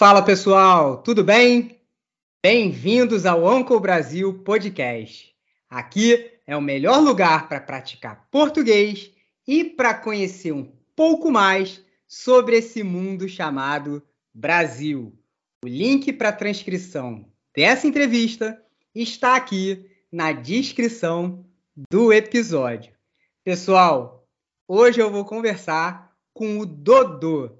Fala pessoal, tudo bem? Bem-vindos ao Uncle Brasil Podcast. Aqui é o melhor lugar para praticar português e para conhecer um pouco mais sobre esse mundo chamado Brasil. O link para a transcrição dessa entrevista está aqui na descrição do episódio. Pessoal, hoje eu vou conversar com o Dodô.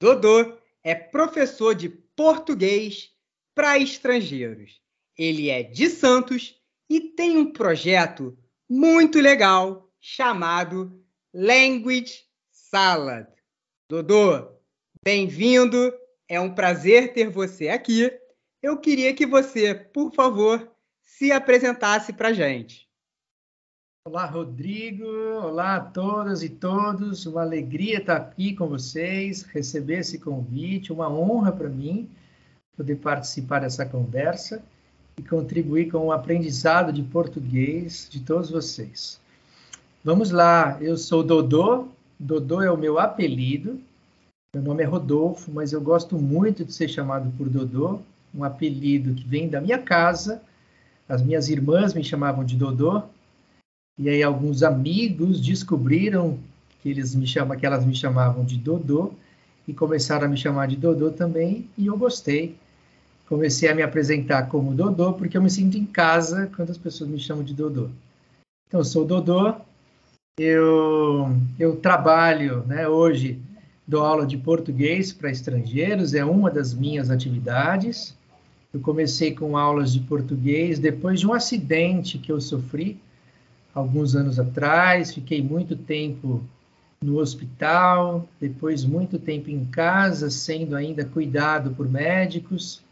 Dodô é professor de português para estrangeiros. Ele é de Santos e tem um projeto muito legal chamado Language Salad. Dodô, bem-vindo. É um prazer ter você aqui. Eu queria que você, por favor, se apresentasse para a gente. Olá, Rodrigo. Olá a todas e todos. Uma alegria estar aqui com vocês, receber esse convite. Uma honra para mim poder participar dessa conversa e contribuir com o aprendizado de português de todos vocês. Vamos lá. Eu sou Dodô. Dodô é o meu apelido. Meu nome é Rodolfo, mas eu gosto muito de ser chamado por Dodô, um apelido que vem da minha casa. As minhas irmãs me chamavam de Dodô e aí alguns amigos descobriram que eles me chamam, que elas me chamavam de Dodô e começaram a me chamar de Dodô também, e eu gostei. Comecei a me apresentar como Dodô porque eu me sinto em casa quando as pessoas me chamam de Dodô. Então, eu sou Dodô, eu, eu trabalho, né, hoje dou aula de português para estrangeiros, é uma das minhas atividades. Eu comecei com aulas de português depois de um acidente que eu sofri alguns anos atrás, fiquei muito tempo no hospital, depois muito tempo em casa, sendo ainda cuidado por médicos.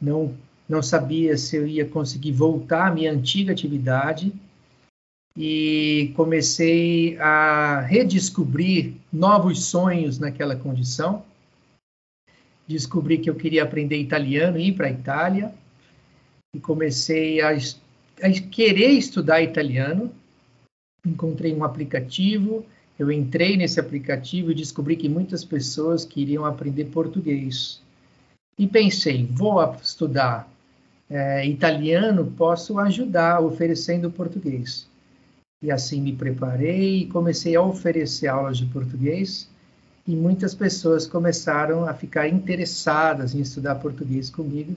Não não sabia se eu ia conseguir voltar à minha antiga atividade e comecei a redescobrir novos sonhos naquela condição. Descobri que eu queria aprender italiano e ir para a Itália e comecei a a querer estudar italiano, encontrei um aplicativo, eu entrei nesse aplicativo e descobri que muitas pessoas queriam aprender português. E pensei, vou estudar é, italiano, posso ajudar oferecendo português. E assim me preparei e comecei a oferecer aulas de português. E muitas pessoas começaram a ficar interessadas em estudar português comigo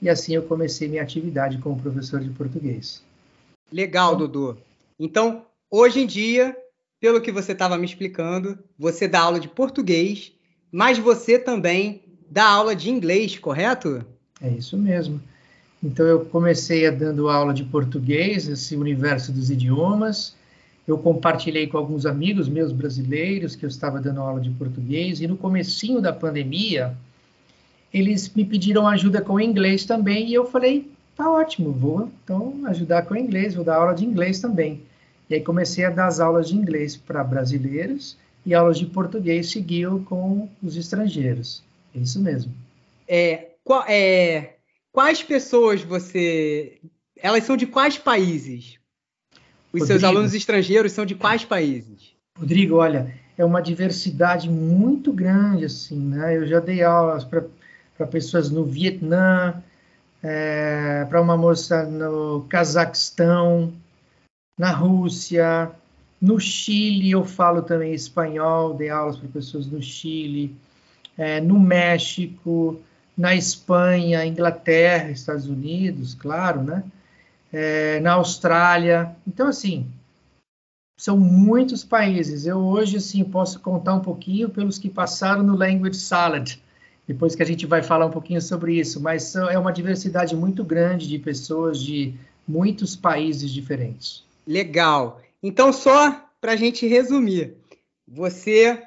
e assim eu comecei minha atividade como professor de português. Legal, Dudu. Então, hoje em dia, pelo que você estava me explicando, você dá aula de português, mas você também dá aula de inglês, correto? É isso mesmo. Então, eu comecei a dando aula de português, esse universo dos idiomas. Eu compartilhei com alguns amigos meus brasileiros que eu estava dando aula de português. E no comecinho da pandemia, eles me pediram ajuda com inglês também e eu falei, tá ótimo, vou então ajudar com inglês, vou dar aula de inglês também. E aí comecei a dar as aulas de inglês para brasileiros e aulas de português seguiu com os estrangeiros. É isso mesmo. É, qual, é, quais pessoas você. Elas são de quais países? Os Rodrigo, seus alunos estrangeiros são de quais países? Rodrigo, olha, é uma diversidade muito grande, assim, né? Eu já dei aulas para para pessoas no Vietnã, é, para uma moça no Cazaquistão, na Rússia, no Chile eu falo também espanhol, dei aulas para pessoas no Chile, é, no México, na Espanha, Inglaterra, Estados Unidos, claro, né? É, na Austrália. Então, assim, são muitos países. Eu hoje, assim, posso contar um pouquinho pelos que passaram no Language Salad, depois que a gente vai falar um pouquinho sobre isso, mas é uma diversidade muito grande de pessoas de muitos países diferentes. Legal. Então, só para a gente resumir, você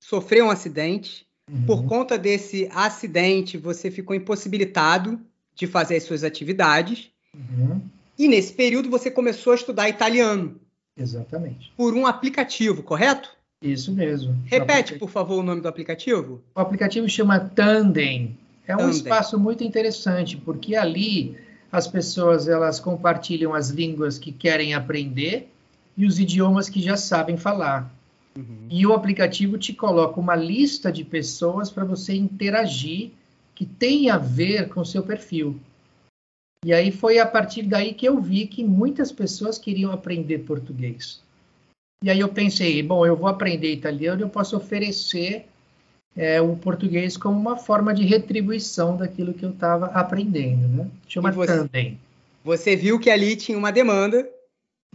sofreu um acidente, uhum. por conta desse acidente, você ficou impossibilitado de fazer as suas atividades, uhum. e nesse período você começou a estudar italiano. Exatamente. Por um aplicativo, correto? Isso mesmo. Repete, por favor, o nome do aplicativo. O aplicativo chama Tandem. É um Tandem. espaço muito interessante, porque ali as pessoas elas compartilham as línguas que querem aprender e os idiomas que já sabem falar. Uhum. E o aplicativo te coloca uma lista de pessoas para você interagir que tem a ver com o seu perfil. E aí foi a partir daí que eu vi que muitas pessoas queriam aprender português. E aí eu pensei, bom, eu vou aprender italiano, eu posso oferecer é, o português como uma forma de retribuição daquilo que eu estava aprendendo, né? Chama você, Tandem. Você viu que ali tinha uma demanda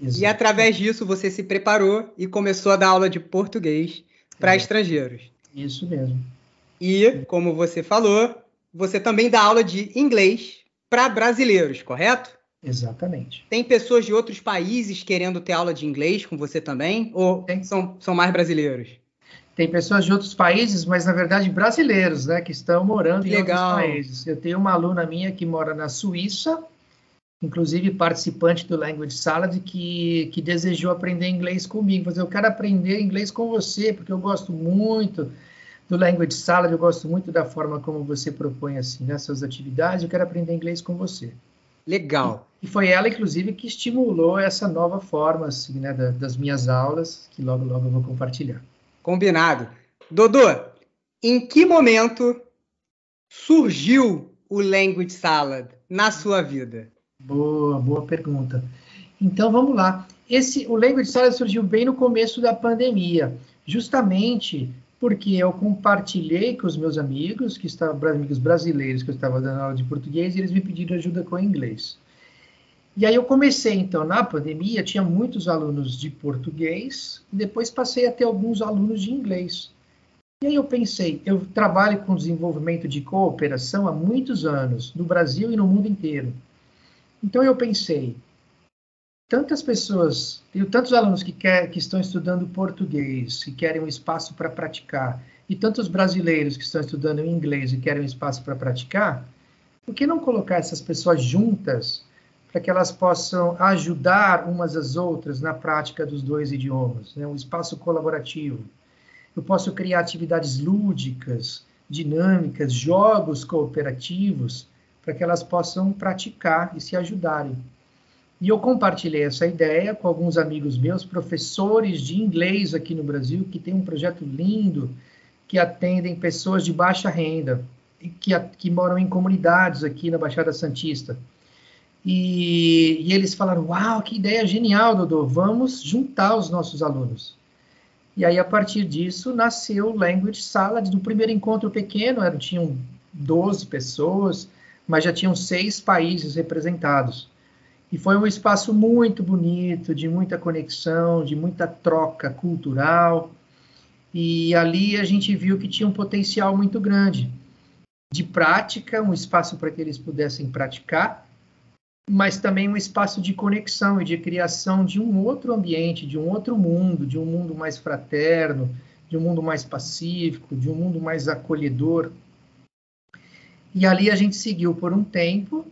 Exato. e através disso você se preparou e começou a dar aula de português para estrangeiros. Isso mesmo. E, como você falou, você também dá aula de inglês para brasileiros, correto? Exatamente. Tem pessoas de outros países querendo ter aula de inglês com você também? Ou são, são mais brasileiros? Tem pessoas de outros países, mas na verdade brasileiros, né, que estão morando em outros países. Eu tenho uma aluna minha que mora na Suíça, inclusive participante do Language Salad, que, que desejou aprender inglês comigo. Mas eu quero aprender inglês com você, porque eu gosto muito do Language Salad, eu gosto muito da forma como você propõe assim né, atividades, eu quero aprender inglês com você. Legal. E, foi ela, inclusive, que estimulou essa nova forma assim, né, da, das minhas aulas, que logo, logo eu vou compartilhar. Combinado. Dodô, em que momento surgiu o Language Salad na sua vida? Boa, boa pergunta. Então vamos lá. Esse, o Language Salad surgiu bem no começo da pandemia, justamente porque eu compartilhei com os meus amigos, que estavam amigos brasileiros que eu estava dando aula de português, e eles me pediram ajuda com inglês. E aí eu comecei, então, na pandemia, tinha muitos alunos de português, e depois passei a ter alguns alunos de inglês. E aí eu pensei, eu trabalho com desenvolvimento de cooperação há muitos anos, no Brasil e no mundo inteiro. Então eu pensei, tantas pessoas, tenho tantos alunos que, quer, que estão estudando português, que querem um espaço para praticar, e tantos brasileiros que estão estudando inglês e querem um espaço para praticar, por que não colocar essas pessoas juntas para que elas possam ajudar umas às outras na prática dos dois idiomas? Né? Um espaço colaborativo. Eu posso criar atividades lúdicas, dinâmicas, jogos cooperativos, para que elas possam praticar e se ajudarem. E eu compartilhei essa ideia com alguns amigos meus, professores de inglês aqui no Brasil, que tem um projeto lindo, que atendem pessoas de baixa renda, que, que moram em comunidades aqui na Baixada Santista. E, e, eles falaram: Uau, que ideia genial, Dodô, vamos juntar os nossos alunos. E aí, a partir disso, nasceu o Language Salad. No primeiro encontro pequeno, eram, tinham 12 pessoas, mas já tinham seis países representados. E foi um espaço muito bonito, de muita conexão, de muita troca cultural. E ali a gente viu que tinha um potencial muito grande de prática, um espaço para que eles pudessem praticar, mas também um espaço de conexão e de criação de um outro ambiente, de um outro mundo, de um mundo mais fraterno, de um mundo mais pacífico, de um mundo mais acolhedor. E ali a gente seguiu por um tempo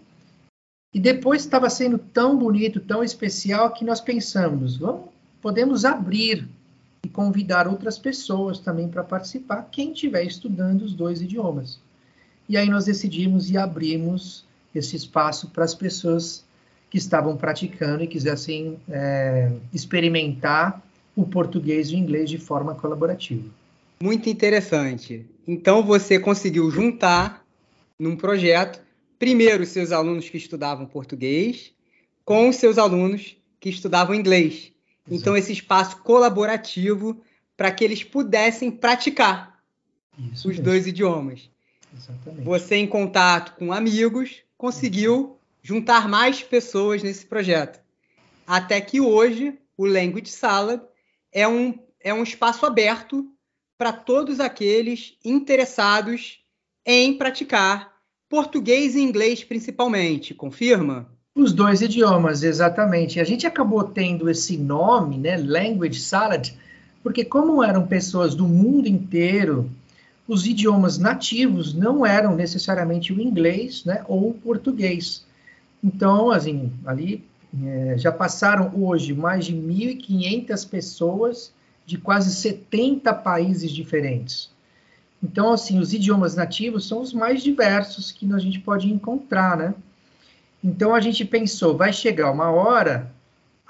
e depois estava sendo tão bonito, tão especial, que nós pensamos, vamos, podemos abrir e convidar outras pessoas também para participar, quem estiver estudando os dois idiomas. E aí nós decidimos e abrimos esse espaço para as pessoas que estavam praticando e quisessem é, experimentar o português e o inglês de forma colaborativa. Muito interessante. Então você conseguiu juntar num projeto primeiro seus alunos que estudavam português com os seus alunos que estudavam inglês. Exato. Então, esse espaço colaborativo para que eles pudessem praticar Isso os mesmo. dois idiomas. Exatamente. Você, em contato com amigos, conseguiu juntar mais pessoas nesse projeto. Até que hoje, o Language Salad é um, é um espaço aberto para todos aqueles interessados em praticar português e inglês principalmente, confirma? Os dois idiomas, exatamente. A gente acabou tendo esse nome, né, Language Salad, porque como eram pessoas do mundo inteiro, os idiomas nativos não eram necessariamente o inglês, né, ou o português. Então, assim, ali é, já passaram hoje mais de 1.500 pessoas de quase 70 países diferentes. Então, assim, os idiomas nativos são os mais diversos que a gente pode encontrar, né? Então, a gente pensou, vai chegar uma hora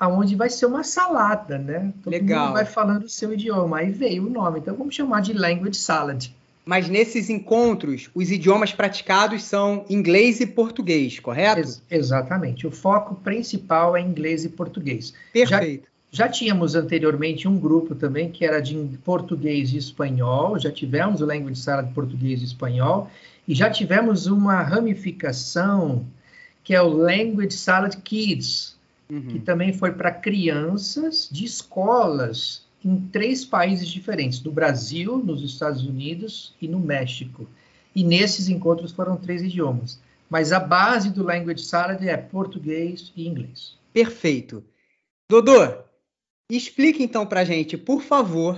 aonde vai ser uma salada, né? Todo Legal. mundo vai falando o seu idioma. Aí veio o nome, então vamos chamar de Language Salad. Mas nesses encontros, os idiomas praticados são inglês e português, correto? Ex exatamente. O foco principal é inglês e português. Perfeito. Já, tínhamos anteriormente um grupo também que era de português e espanhol. Já tivemos o Language Salad português e espanhol. E já tivemos uma ramificação que é o Language Salad Kids, uhum. que também foi para crianças de escolas em três países diferentes, no Brasil, nos Estados Unidos e no México. E nesses encontros foram três idiomas. Mas a base do Language Salad é português e inglês. Perfeito. Dodô, explique então para a gente, por favor,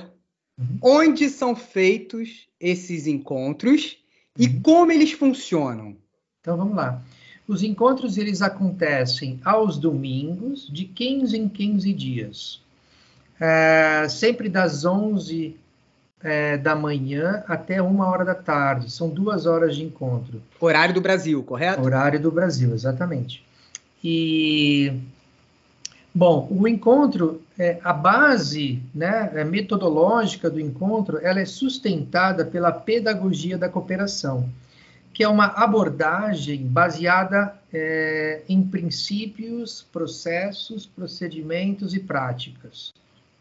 uhum. onde são feitos esses encontros e uhum. como eles funcionam. Então vamos lá. Os encontros eles acontecem aos domingos, de 15 em 15 dias. É, sempre das 11 é, da manhã até uma hora da tarde. São duas horas de encontro. Horário do Brasil, correto? Horário do Brasil, exatamente. E bom, o encontro, é, a base, né, é, metodológica do encontro, ela é sustentada pela pedagogia da cooperação que é uma abordagem baseada é, em princípios, processos, procedimentos e práticas.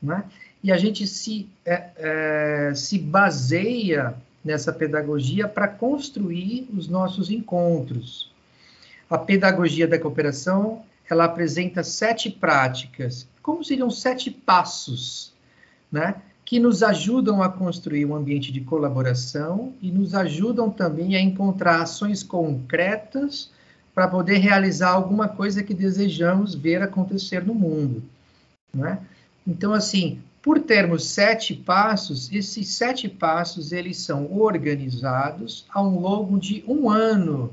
Né? E a gente se, é, é, se baseia nessa pedagogia para construir os nossos encontros. A pedagogia da cooperação ela apresenta sete práticas, como seriam sete passos, né? que nos ajudam a construir um ambiente de colaboração e nos ajudam também a encontrar ações concretas para poder realizar alguma coisa que desejamos ver acontecer no mundo. Né? Então, assim, por termos sete passos, esses sete passos eles são organizados ao longo de um ano,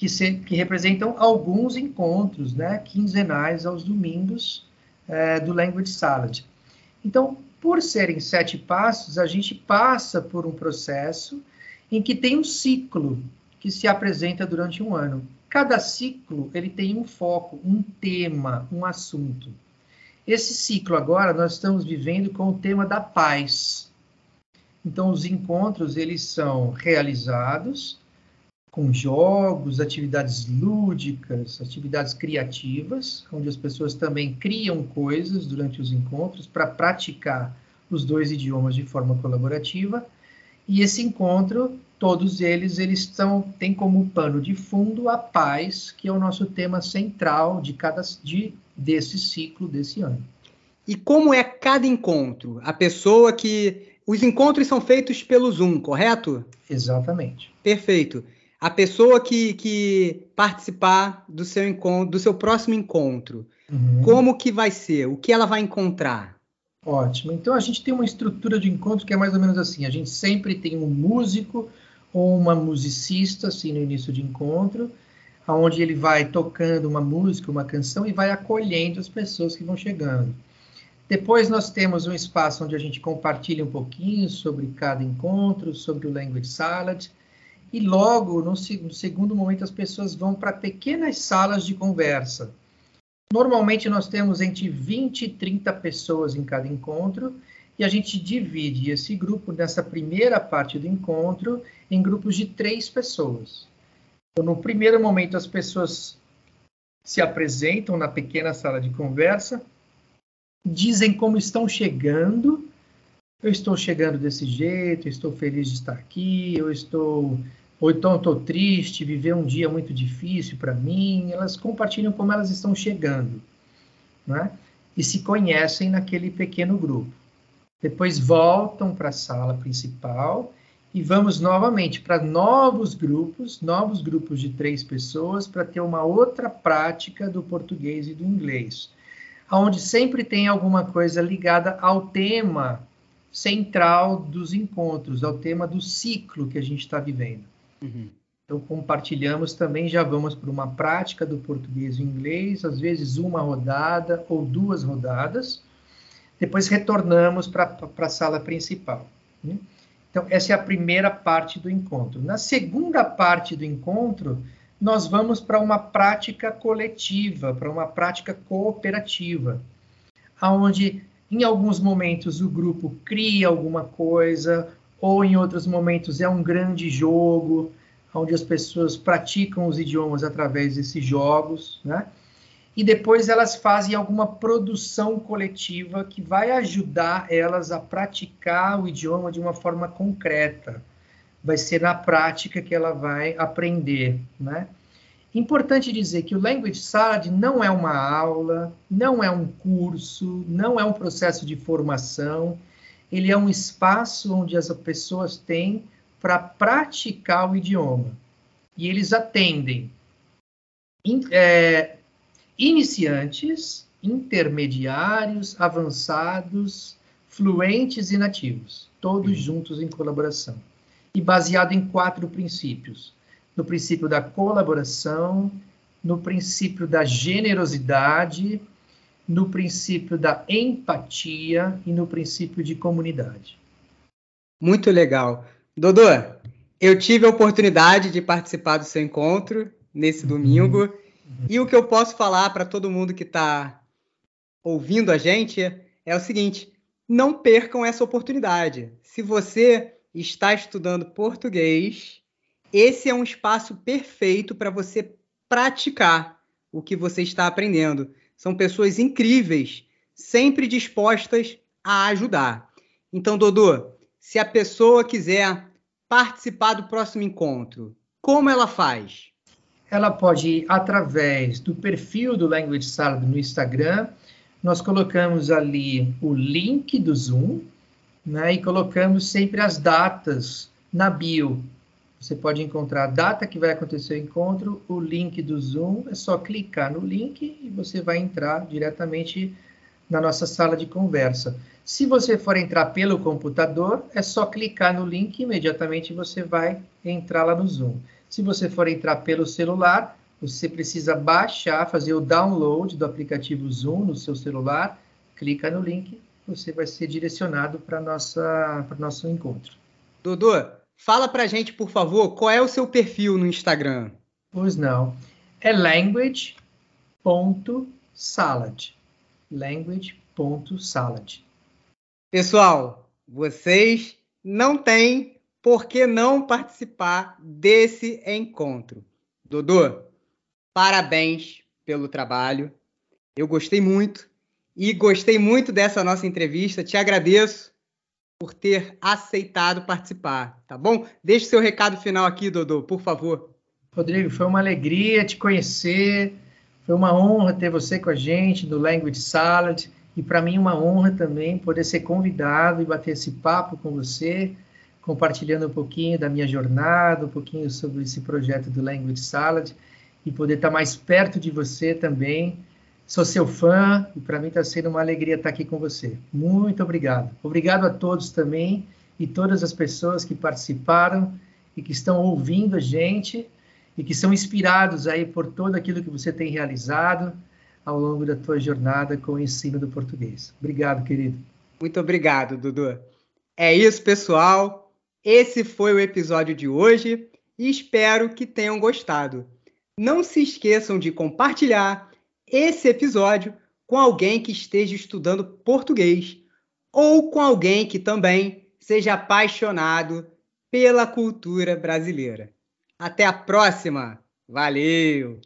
que, se, que representam alguns encontros, né, quinzenais aos domingos é, do Language Salad. Então, por serem sete passos, a gente passa por um processo em que tem um ciclo que se apresenta durante um ano. Cada ciclo ele tem um foco, um tema, um assunto. Esse ciclo agora nós estamos vivendo com o tema da paz. Então os encontros eles são realizados com jogos, atividades lúdicas, atividades criativas, onde as pessoas também criam coisas durante os encontros para praticar os dois idiomas de forma colaborativa. E esse encontro, todos eles, eles estão têm como pano de fundo a paz, que é o nosso tema central de cada de desse ciclo desse ano. E como é cada encontro? A pessoa que os encontros são feitos pelo Zoom, correto? Exatamente. Perfeito a pessoa que, que participar do seu encontro, do seu próximo encontro, uhum. como que vai ser? O que ela vai encontrar? Ótimo. Então a gente tem uma estrutura de encontro que é mais ou menos assim. A gente sempre tem um músico ou uma musicista assim no início de encontro, aonde ele vai tocando uma música, uma canção e vai acolhendo as pessoas que vão chegando. Depois nós temos um espaço onde a gente compartilha um pouquinho sobre cada encontro, sobre o Language Salad e logo, no, segundo momento, as pessoas vão para pequenas salas de conversa. Normalmente, nós temos entre 20 e 30 pessoas em cada encontro, e a gente divide esse grupo, nessa primeira parte do encontro, em grupos de três pessoas. Então, no primeiro momento, as pessoas se apresentam na pequena sala de conversa, dizem como estão chegando. Eu estou chegando desse jeito, estou feliz de estar aqui, eu estou ou então estou triste, viver um dia muito difícil para mim, elas compartilham como elas estão chegando, né? E se conhecem naquele pequeno grupo. Depois voltam para a sala principal e vamos novamente para novos grupos, novos grupos de três pessoas, para ter uma outra prática do português e do inglês, onde sempre tem alguma coisa ligada ao tema central dos encontros, ao tema do ciclo que a gente está vivendo. Uhum. Então, compartilhamos também, já vamos para uma prática do português e inglês, às vezes uma rodada ou duas rodadas. Depois retornamos para a sala principal. Né? Então, essa é a primeira parte do encontro. Na segunda parte do encontro, nós vamos para uma prática coletiva, para uma prática cooperativa, onde em alguns momentos o grupo cria alguma coisa, ou em outros momentos é um grande jogo, onde as pessoas praticam os idiomas através desses jogos, né? E depois elas fazem alguma produção coletiva que vai ajudar elas a praticar o idioma de uma forma concreta. Vai ser na prática que ela vai aprender, né? Importante dizer que o Language Salad não é uma aula, não é um curso, não é um processo de formação, ele é um espaço onde as pessoas têm para praticar o idioma. E eles atendem in, é, iniciantes, intermediários, avançados, fluentes e nativos, todos juntos em colaboração. E baseado em quatro princípios: no princípio da colaboração, no princípio da generosidade, no princípio da empatia e no princípio de comunidade. Muito legal. Dodô, eu tive a oportunidade de participar do seu encontro nesse domingo. Uhum. E o que eu posso falar para todo mundo que está ouvindo a gente é o seguinte: não percam essa oportunidade. Se você está estudando português, esse é um espaço perfeito para você praticar o que você está aprendendo. São pessoas incríveis, sempre dispostas a ajudar. Então, Dodô, se a pessoa quiser participar do próximo encontro, como ela faz? Ela pode ir através do perfil do Language Salad no Instagram. Nós colocamos ali o link do Zoom, né? E colocamos sempre as datas na bio você pode encontrar a data que vai acontecer o encontro, o link do Zoom, é só clicar no link e você vai entrar diretamente na nossa sala de conversa. Se você for entrar pelo computador, é só clicar no link e imediatamente você vai entrar lá no Zoom. Se você for entrar pelo celular, você precisa baixar, fazer o download do aplicativo Zoom no seu celular, clica no link, você vai ser direcionado para o nosso encontro. Dudu, Fala pra gente, por favor, qual é o seu perfil no Instagram? Pois não. É language.salad. Language.salad. Pessoal, vocês não têm por que não participar desse encontro. Dodô, parabéns pelo trabalho. Eu gostei muito e gostei muito dessa nossa entrevista. Te agradeço por ter aceitado participar, tá bom? Deixe seu recado final aqui, Dodô, por favor. Rodrigo, foi uma alegria te conhecer, foi uma honra ter você com a gente no Language Salad e para mim uma honra também poder ser convidado e bater esse papo com você, compartilhando um pouquinho da minha jornada, um pouquinho sobre esse projeto do Language Salad e poder estar mais perto de você também Sou seu fã e para mim está sendo uma alegria estar aqui com você. Muito obrigado. Obrigado a todos também e todas as pessoas que participaram e que estão ouvindo a gente e que são inspirados aí por tudo aquilo que você tem realizado ao longo da tua jornada com o ensino do português. Obrigado, querido. Muito obrigado, Dudu. É isso, pessoal. Esse foi o episódio de hoje e espero que tenham gostado. Não se esqueçam de compartilhar esse episódio com alguém que esteja estudando português ou com alguém que também seja apaixonado pela cultura brasileira. Até a próxima! Valeu!